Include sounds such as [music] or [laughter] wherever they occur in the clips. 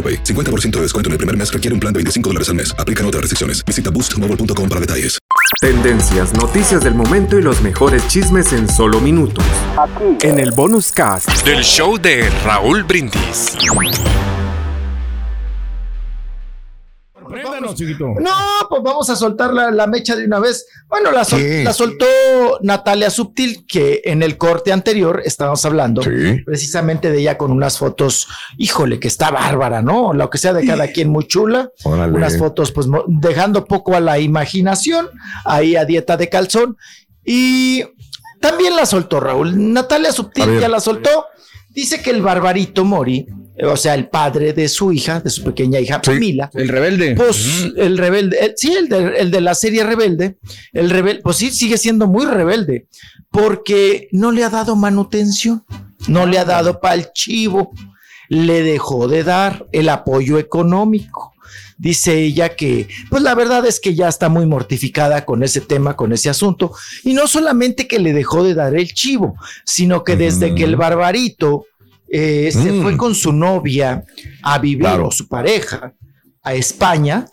AroPay. 50% de descuento en el primer mes requiere un plan de 25 dólares al mes. Aplican otras restricciones. Visita boostmobile.com para detalles. Tendencias, noticias del momento y los mejores chismes en solo minutos. En el bonus cast del show de Raúl Brindis. No, pues vamos a soltar la, la mecha de una vez. Bueno, la, sol- ¿Qué? la soltó Natalia Subtil, que en el corte anterior estábamos hablando Sí. precisamente de ella con unas fotos, híjole, que está bárbara, ¿no? Lo que sea de cada quien muy chula. Órale. Unas fotos, pues dejando poco a la imaginación, ahí a dieta de calzón. Y también la soltó Raúl. Natalia Subtil ya la soltó. Dice que el barbarito Mori, o sea, el padre de su hija, de su pequeña hija, Sí. Mila, El rebelde. pues el rebelde, el- sí, el de, el de la serie Rebelde, el rebelde, pues sí, sigue siendo muy rebelde, porque no le ha dado manutención, no le ha dado para el chivo, le dejó de dar el apoyo económico. Dice ella que, pues la verdad es que ya está muy mortificada con ese tema, con ese asunto, y no solamente que le dejó de dar el chivo, sino que desde que el barbarito eh, se Mm. fue con su novia a vivir, Claro. o su pareja, a España,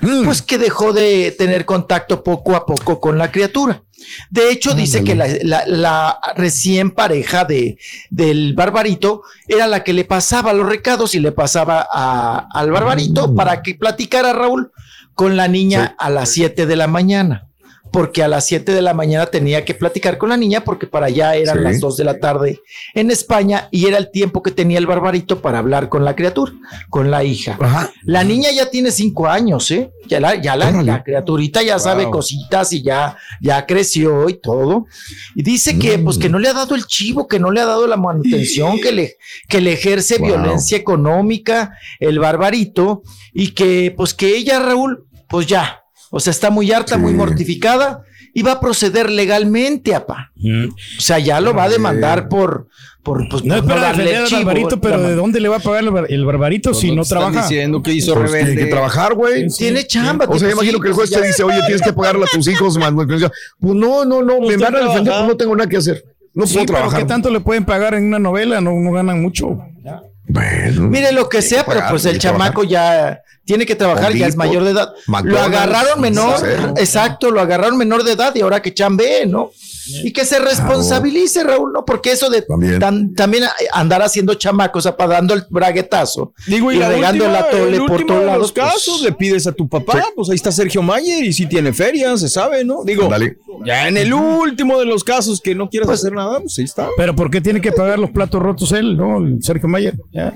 Mm. pues que dejó de tener contacto poco a poco con la criatura. De hecho, dice que la, la- la recién pareja de, del barbarito era la que le pasaba los recados y le pasaba a- al barbarito para que platicara Raúl con la niña a las 7 de la mañana. Porque a las 7 de la mañana tenía que platicar con la niña porque para allá eran Sí. las 2 de la tarde en España y era el tiempo que tenía el barbarito para hablar con la criatura, con la hija. Ajá. La niña ya tiene cinco años, ¿eh? Ya la, ya la, Órale. la criaturita ya sabe cositas y ya, ya creció y todo. Y dice que, Mm. pues, que no le ha dado el chivo, que no le ha dado la manutención, que le, que le ejerce Wow. violencia económica, el barbarito, y que, pues, que ella, Raúl, pues ya, o sea, está muy harta, Sí. muy mortificada y va a proceder legalmente, apa. O sea, ya lo va a demandar por, por, pues, No es por para darle defender al chivo, barbarito, pero ¿de dónde le va a pagar el, bar- el barbarito si no trabaja? diciendo que hizo Pues tiene que trabajar, güey. Tiene chamba. O sea, pues imagino sí, que el juez pues te dice, oye, tienes que pagarle a tus hijos manutención. Pues no, no, no, me Usted van a defender, pues no tengo nada que hacer. No Sí, puedo pero trabajar. ¿qué tanto le pueden pagar en una novela? No, no ganan mucho. Bueno. Mire lo que sea, pero pues el chamaco ya tiene que trabajar, ya es mayor de edad. Lo agarraron menor, exacto, lo agarraron menor de edad y ahora que chambee, ¿no? Y que se responsabilice, Raúl, ¿no? Porque eso de También. tan- también andar haciendo chamacos, o sea, para dando el braguetazo Digo, y, y la regando última, la tole el por todos lados. los pues, casos, le pides a tu papá, pues ahí está Sergio Mayer y si tiene feria, se sabe, ¿no? Digo, Ándale. ya en el último de los casos que no quieras Pues- hacer nada, pues ahí está. Pero ¿por qué tiene que pagar los platos rotos él, no? El Sergio Mayer. Ya.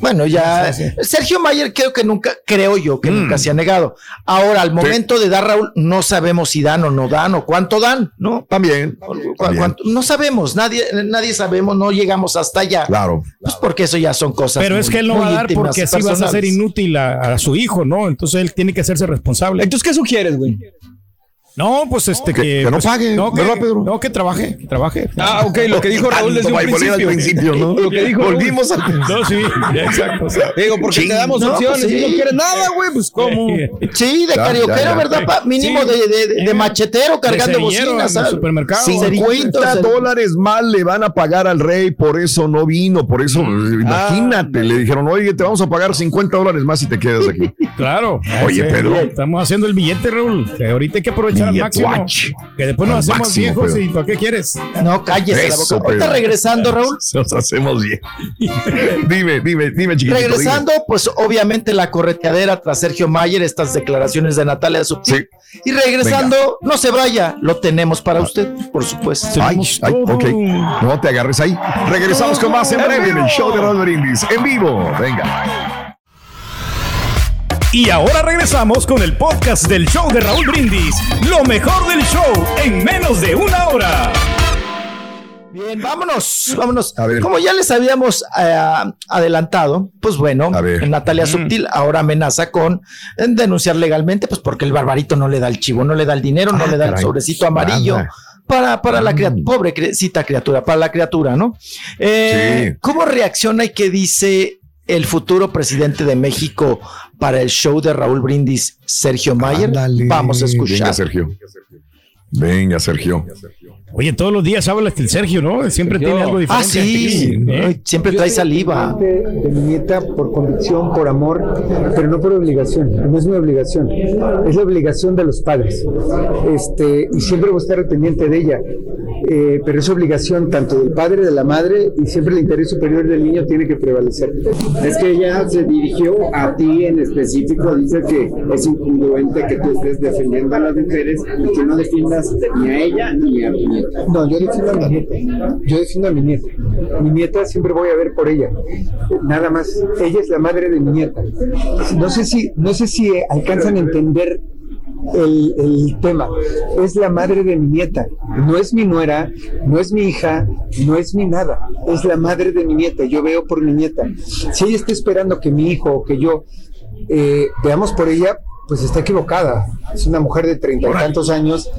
Bueno, ya Sergio Mayer creo que nunca, creo yo que nunca se ha negado. Ahora, al momento de dar Raúl, no sabemos si dan o no dan o cuánto dan, ¿no? También. Cu- también. cuánto- no sabemos, nadie, nadie sabemos, no llegamos hasta allá. Claro. Pues porque eso ya son cosas. Pero es que él no va a dar íntimas, porque así vas a personales. inútil a, a su hijo, ¿no? Entonces él tiene que hacerse responsable. Entonces, ¿qué sugieres, güey? No, pues este Que- que. que no pues, pague, no, que, ¿verdad, Pedro? No, que trabaje, que trabaje. Ah, ok, lo que dijo Raúl desde un al principio. principio, ¿no? Lo que dijo. Volvimos al No, sí, exacto. Digo, porque Ching. te damos No, opciones pues y no sí. quieres nada, güey, pues ¿cómo? Sí, de carioquero, ya, ya. ¿verdad? Pa? Mínimo Sí. de, de- de Eh, machetero cargando bocinas. en el ¿sabes? supermercado. Sí, 50 dólares más le van a pagar al rey, por eso no vino, por eso, Mm. imagínate, Ah, le dijeron, oye, te vamos a pagar 50 dólares más si te quedas aquí. [laughs] Claro. Oye, Sí, Pedro. Estamos haciendo el billete, Raúl. que ahorita hay que aprovechar al máximo. Que después nos Al hacemos máximo, viejos Pedro. y ¿para qué quieres? No, cállese la Eso, boca. Ahorita Pedro. regresando, Raúl. [laughs] Nos hacemos bien. [laughs] dime, dime, dime, chiquitito. Regresando, pues obviamente la correteadera tras Sergio Mayer, estas declaraciones de Natalia Subtil. Y regresando, no se vaya, lo tenemos para usted, por supuesto. Ay, ay, ok. No te agarres ahí. Regresamos con más en breve en el show de Raúl Brindis. En vivo. Venga. Y ahora regresamos con el podcast del show de Raúl Brindis. Lo mejor del show en menos de una hora. Bien, vámonos, vámonos. A ver. Como ya les habíamos eh, adelantado, pues bueno. Natalia Subtil ahora amenaza con eh, denunciar legalmente, pues porque el barbarito no le da el chivo, no le da el dinero, no Ah, le da el sobrecito amarillo. Nada. Para, para la criatura, Mm. pobre crecita criatura, para la criatura, ¿no? Eh, Sí. ¿Cómo reacciona y qué dice el futuro presidente de México para el show de Raúl Brindis, Sergio Mayer? Ándale. Vamos a escuchar. Venga, Sergio. Venga, Sergio. Oye, todos los días habla el Sergio, ¿no? Siempre Sergio. tiene algo Ah, diferente. sí, ¿eh? Siempre trae saliva. de mi nieta por convicción, por amor, pero no por obligación. No es mi obligación, es la obligación de los padres. Este, y siempre voy a estar pendiente de ella. Eh, pero es obligación tanto del padre, de la madre, y siempre el interés superior del niño tiene que prevalecer. Es que ella se dirigió a ti en específico, dice que es incongruente que tú estés defendiendo a las mujeres y que no defiendas ni a ella ni a tu nieta. No, yo defiendo a mi nieta. Yo defiendo a mi nieta. Mi nieta siempre voy a ver por ella. Nada más. Ella es la madre de mi nieta. No sé si, no sé si alcanzan a entender el, el tema. Es la madre de mi nieta. No es mi nuera, no es mi hija, no es mi nada. Es la madre de mi nieta. Yo veo por mi nieta. Si ella está esperando que mi hijo o que yo eh, veamos por ella, pues está equivocada. Es una mujer de treinta y tantos años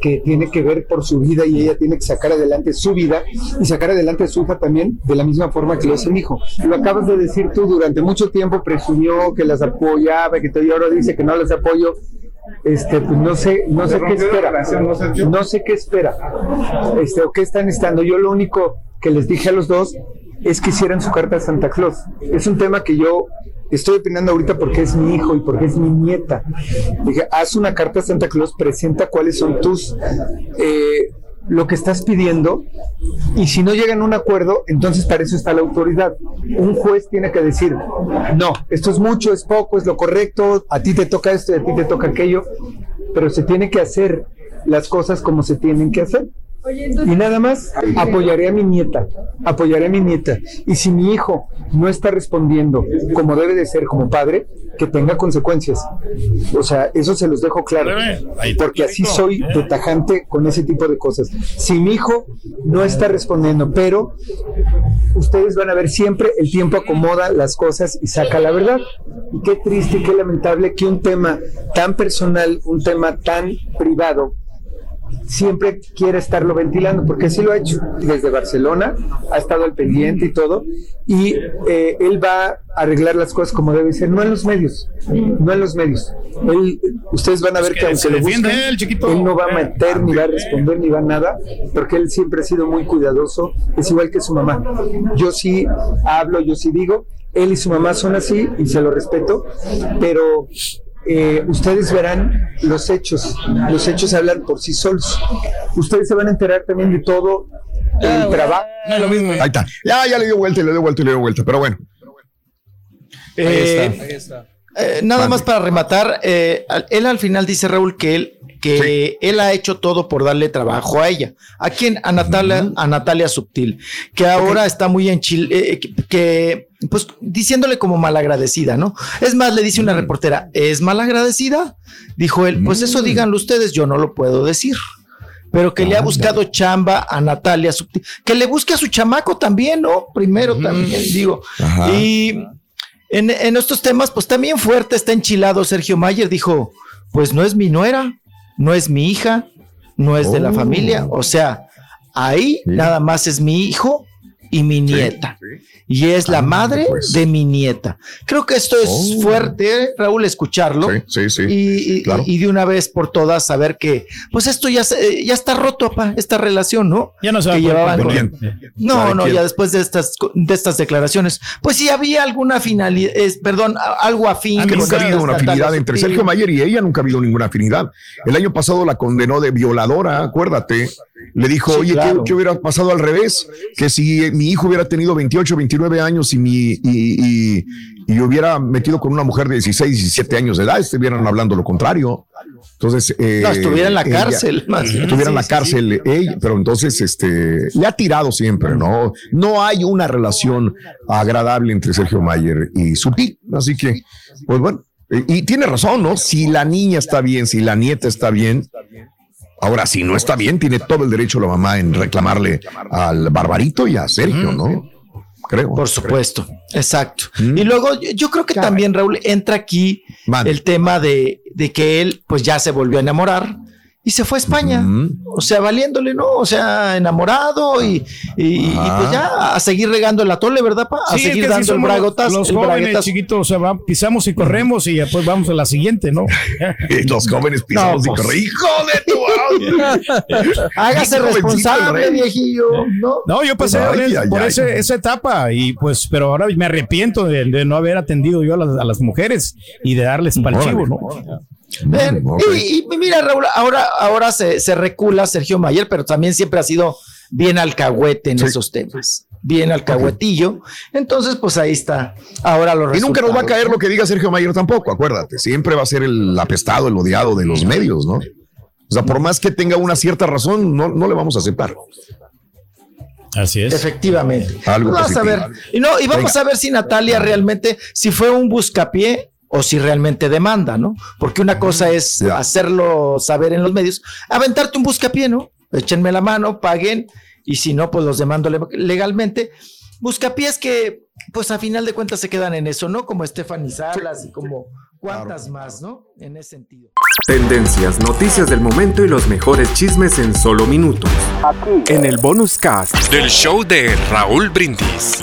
que tiene que ver por su vida y ella tiene que sacar adelante su vida y sacar adelante a su hija también de la misma forma que lo hace mi hijo. Lo acabas de decir tú, durante mucho tiempo presumió que las apoyaba, que todavía ahora dice que no las apoyo. Este, pues no sé, no sé qué espera. No sé qué espera. Este, o qué están estando. Yo lo único que les dije a los dos es que hicieran su carta a Santa Claus. Es un tema que yo estoy opinando ahorita porque es mi hijo y porque es mi nieta. Dije, haz una carta a Santa Claus, presenta cuáles son tus, eh, lo que estás pidiendo, y si no llegan a un acuerdo, entonces para eso está la autoridad. Un juez tiene que decir, no, esto es mucho, es poco, es lo correcto, a ti te toca esto y a ti te toca aquello, pero se tiene que hacer las cosas como se tienen que hacer. Y nada más, apoyaré a mi nieta, apoyaré a mi nieta. Y si mi hijo no está respondiendo como debe de ser como padre, que tenga consecuencias. O sea, eso se los dejo claro, porque así soy de tajante con ese tipo de cosas. Si mi hijo no está respondiendo, pero ustedes van a ver siempre el tiempo acomoda las cosas y saca la verdad. Y qué triste y qué lamentable que un tema tan personal, un tema tan privado, siempre quiere estarlo ventilando, porque así lo ha hecho desde Barcelona, ha estado al pendiente y todo, y eh, él va a arreglar las cosas como debe ser, no en los medios, no en los medios. Él, ustedes van a ver que que, aunque lo busquen, él, él no va a meter, ni va a responder, ni va a nada, porque él siempre ha sido muy cuidadoso, es igual que su mamá. Yo sí hablo, yo sí digo, él y su mamá son así, y se lo respeto, pero eh, ustedes verán los hechos, los hechos hablan por sí solos. Ustedes se van a enterar también de todo el trabajo. Ahí está. Ya, ya le dio vuelta, y le dio vuelta, y le dio vuelta. Pero bueno. Eh, eh, nada más para rematar, eh, él al final dice Raúl que él que él ha hecho todo por darle trabajo a ella. ¿A quién? A Natalia, a Natalia Subtil, que ahora está muy en Chile, que, que, pues diciéndole como malagradecida, ¿no? Es más, le dice una reportera, ¿es malagradecida? Dijo él, pues eso díganlo ustedes, yo no lo puedo decir. Pero que le ha buscado chamba a Natalia Subtil, que le busque a su chamaco también, ¿no? Primero también, digo. Ajá. Y en, en estos temas, pues también fuerte está enchilado Sergio Mayer, dijo, pues no es mi nuera, no es mi hija, no es de la Oh. familia, o sea, ahí nada más es mi hijo y mi nieta. Y es la madre pues. de mi nieta. Creo que esto es Oh. fuerte, Raúl, escucharlo. Sí, sí, sí. Y, y- claro. y de una vez por todas saber que, pues esto ya, se- ya está roto, papá, esta relación, ¿no? Ya no se va que llevaban con- No, no, ya después de estas, de estas declaraciones, pues si había alguna finalidad, es, perdón, algo afín. que nunca ha habido una afinidad entre. Sergio Mayer y ella, nunca ha habido ninguna afinidad. El año pasado la condenó de violadora, acuérdate. Le dijo, Sí, oye, ¿qué- claro. ¿qué, hubiera pasado al revés? Que si mi hijo hubiera tenido 28, 29 años y mi y, y, y hubiera metido con una mujer de 16, 17 años de edad, estuvieran hablando lo contrario. Entonces, eh, No, estuviera en la ella- cárcel, más. Estuviera en la Sí, sí, cárcel, ella, pero entonces este, le ha tirado siempre, ¿no? No hay una relación agradable entre Sergio Mayer y Sutil. Así que, pues bueno, eh, y tiene razón, ¿no? Si la niña está bien, si la nieta está bien, ahora si no está bien, tiene todo el derecho la mamá en reclamarle al barbarito y a Sergio, ¿no? Creo. Por supuesto, exacto. Y luego yo, creo que también, Raúl, entra aquí el tema de, de que él pues ya se volvió a enamorar y se fue a España. O sea, valiéndole, ¿no? O sea, enamorado y, y- y, pues ya a seguir regando el atole, ¿verdad, pa? A Sí, es seguir que dando así el somos bragotazo. Los el jóvenes chiquitos, o sea, va- pisamos y corremos y después vamos a la siguiente, ¿no? [laughs] Los jóvenes pisamos No, y pues. corre. ¡Hijo de tu [laughs] Hágase responsable, viejillo, ¿no? No, yo pasé Ay, por, ay, por ay. ese- esa etapa y pues, pero ahora me arrepiento de, de no haber atendido yo a las, a las mujeres y de darles para el chivo, ¿no? Y, y mira, Raúl, ahora, ahora se, se recula Sergio Mayer, pero también siempre ha sido bien alcahuete en Sí. esos temas. Bien alcahuetillo. Entonces, pues ahí está. Ahora lo Y nunca nos va a caer lo que diga Sergio Mayer tampoco, acuérdate. Siempre va a ser el apestado, el odiado de los medios, ¿no? O sea, por más que tenga una cierta razón, no, no le vamos a aceptar. Así es. Efectivamente. Algo vamos a ver. Y no, y vamos Venga. a ver si Natalia realmente, si fue un buscapié o si realmente demanda, ¿no? Porque una cosa es hacerlo saber en los medios, aventarte un buscapié, ¿no? Échenme la mano, paguen, y si no, pues los demando le- legalmente. Buscapiés que, pues a final de cuentas se quedan en eso, ¿no? Como Stephanie Salas y como cuántas más, ¿no? En ese sentido. Tendencias, noticias del momento y los mejores chismes en solo minutos. En el bonus cast del show de Raúl Brindis.